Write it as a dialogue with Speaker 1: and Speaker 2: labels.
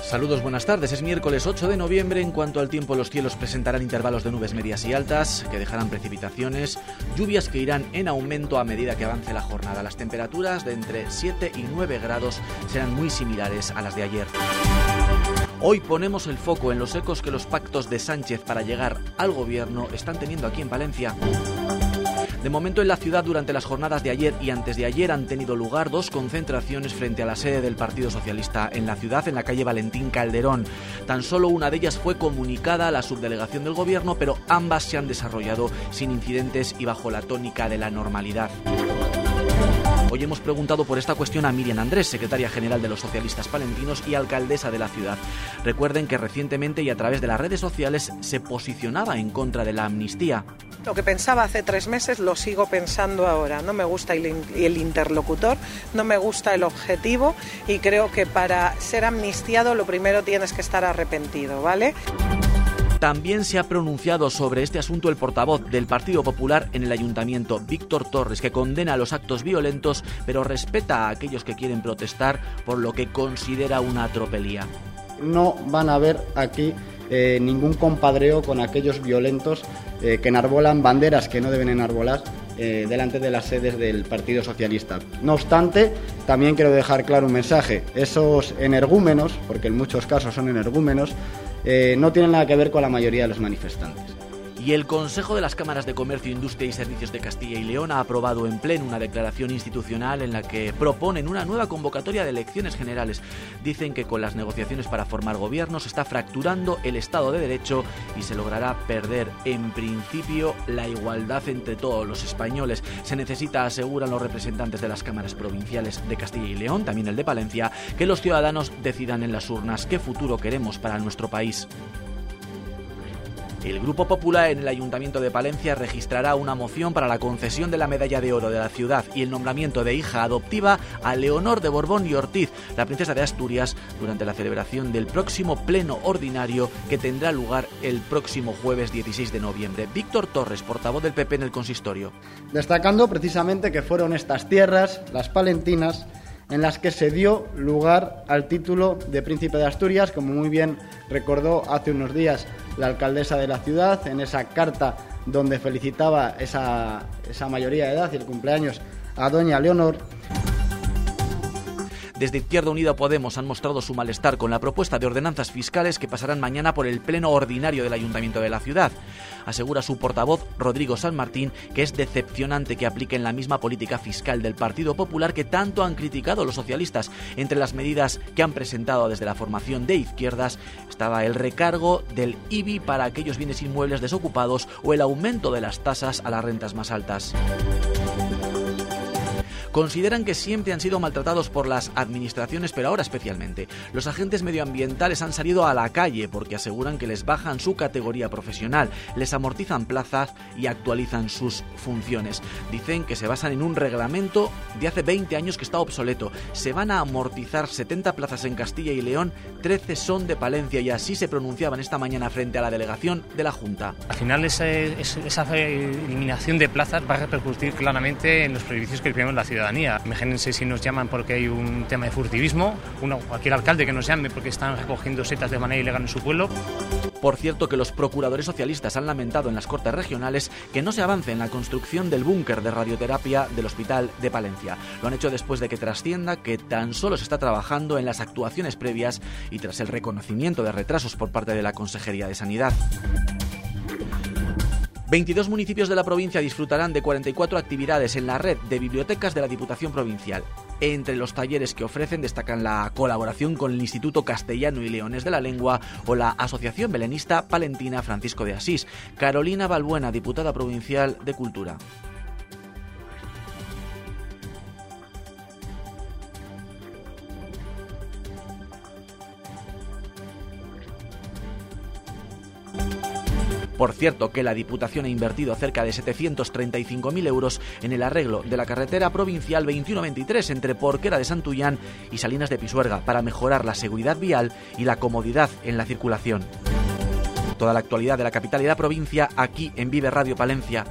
Speaker 1: Saludos, buenas tardes. Es miércoles 8 de noviembre. En cuanto al tiempo, los cielos presentarán intervalos de nubes medias y altas que dejarán precipitaciones, lluvias que irán en aumento a medida que avance la jornada. Las temperaturas de entre 7 y 9 grados serán muy similares a las de ayer. Hoy ponemos el foco en los ecos que los pactos de Sánchez para llegar al gobierno están teniendo aquí en Valencia. De momento en la ciudad durante las jornadas de ayer y antes de ayer han tenido lugar dos concentraciones frente a la sede del Partido Socialista en la ciudad en la calle Valentín Calderón. Tan solo una de ellas fue comunicada a la subdelegación del gobierno, pero ambas se han desarrollado sin incidentes y bajo la tónica de la normalidad. Hoy hemos preguntado por esta cuestión a Miriam Andrés, secretaria general de los socialistas palentinos y alcaldesa de la ciudad. Recuerden que recientemente y a través de las redes sociales se posicionaba en contra de la amnistía.
Speaker 2: Lo que pensaba hace tres meses lo sigo pensando ahora. No me gusta el interlocutor, no me gusta el objetivo y creo que para ser amnistiado lo primero tienes que estar arrepentido, ¿vale?
Speaker 1: También se ha pronunciado sobre este asunto el portavoz del Partido Popular en el Ayuntamiento, Víctor Torres, que condena los actos violentos, pero respeta a aquellos que quieren protestar por lo que considera una atropelía.
Speaker 3: No van a ver aquí eh, ningún compadreo con aquellos violentos eh, que enarbolan banderas que no deben enarbolar eh, delante de las sedes del Partido Socialista. No obstante, también quiero dejar claro un mensaje. Esos energúmenos, porque en muchos casos son energúmenos, eh, no tienen nada que ver con la mayoría de los manifestantes.
Speaker 1: Y el Consejo de las Cámaras de Comercio, Industria y Servicios de Castilla y León ha aprobado en pleno una declaración institucional en la que proponen una nueva convocatoria de elecciones generales. Dicen que con las negociaciones para formar gobierno se está fracturando el Estado de Derecho y se logrará perder en principio la igualdad entre todos los españoles. Se necesita, aseguran los representantes de las cámaras provinciales de Castilla y León, también el de Palencia, que los ciudadanos decidan en las urnas qué futuro queremos para nuestro país. El Grupo Popular en el Ayuntamiento de Palencia registrará una moción para la concesión de la medalla de oro de la ciudad y el nombramiento de hija adoptiva a Leonor de Borbón y Ortiz, la princesa de Asturias, durante la celebración del próximo pleno ordinario que tendrá lugar el próximo jueves 16 de noviembre. Víctor Torres, portavoz del PP en el consistorio.
Speaker 3: Destacando precisamente que fueron estas tierras, las palentinas, en las que se dio lugar al título de Príncipe de Asturias, como muy bien recordó hace unos días la alcaldesa de la ciudad en esa carta donde felicitaba esa, esa mayoría de edad y el cumpleaños a doña Leonor.
Speaker 1: Desde Izquierda Unida Podemos han mostrado su malestar con la propuesta de ordenanzas fiscales que pasarán mañana por el pleno ordinario del Ayuntamiento de la ciudad. Asegura su portavoz, Rodrigo San Martín, que es decepcionante que apliquen la misma política fiscal del Partido Popular que tanto han criticado los socialistas. Entre las medidas que han presentado desde la formación de izquierdas estaba el recargo del IBI para aquellos bienes inmuebles desocupados o el aumento de las tasas a las rentas más altas consideran que siempre han sido maltratados por las administraciones, pero ahora especialmente. Los agentes medioambientales han salido a la calle porque aseguran que les bajan su categoría profesional, les amortizan plazas y actualizan sus funciones. Dicen que se basan en un reglamento de hace 20 años que está obsoleto. Se van a amortizar 70 plazas en Castilla y León, 13 son de Palencia y así se pronunciaban esta mañana frente a la delegación de la Junta.
Speaker 4: Al final esa, esa eliminación de plazas va a repercutir claramente en los servicios que tenemos la ciudad Imagínense si nos llaman porque hay un tema de furtivismo, uno, cualquier alcalde que nos llame porque están recogiendo setas de manera ilegal en su pueblo.
Speaker 1: Por cierto que los procuradores socialistas han lamentado en las Cortes Regionales que no se avance en la construcción del búnker de radioterapia del Hospital de Palencia. Lo han hecho después de que trascienda que tan solo se está trabajando en las actuaciones previas y tras el reconocimiento de retrasos por parte de la Consejería de Sanidad. 22 municipios de la provincia disfrutarán de 44 actividades en la red de bibliotecas de la Diputación Provincial. Entre los talleres que ofrecen destacan la colaboración con el Instituto Castellano y Leones de la Lengua o la Asociación Belenista Palentina Francisco de Asís. Carolina Balbuena, diputada provincial de Cultura. Por cierto, que la Diputación ha invertido cerca de 735.000 euros en el arreglo de la carretera provincial 2123 entre Porquera de Santullán y Salinas de Pisuerga para mejorar la seguridad vial y la comodidad en la circulación. Toda la actualidad de la capital y la provincia aquí en Vive Radio Palencia.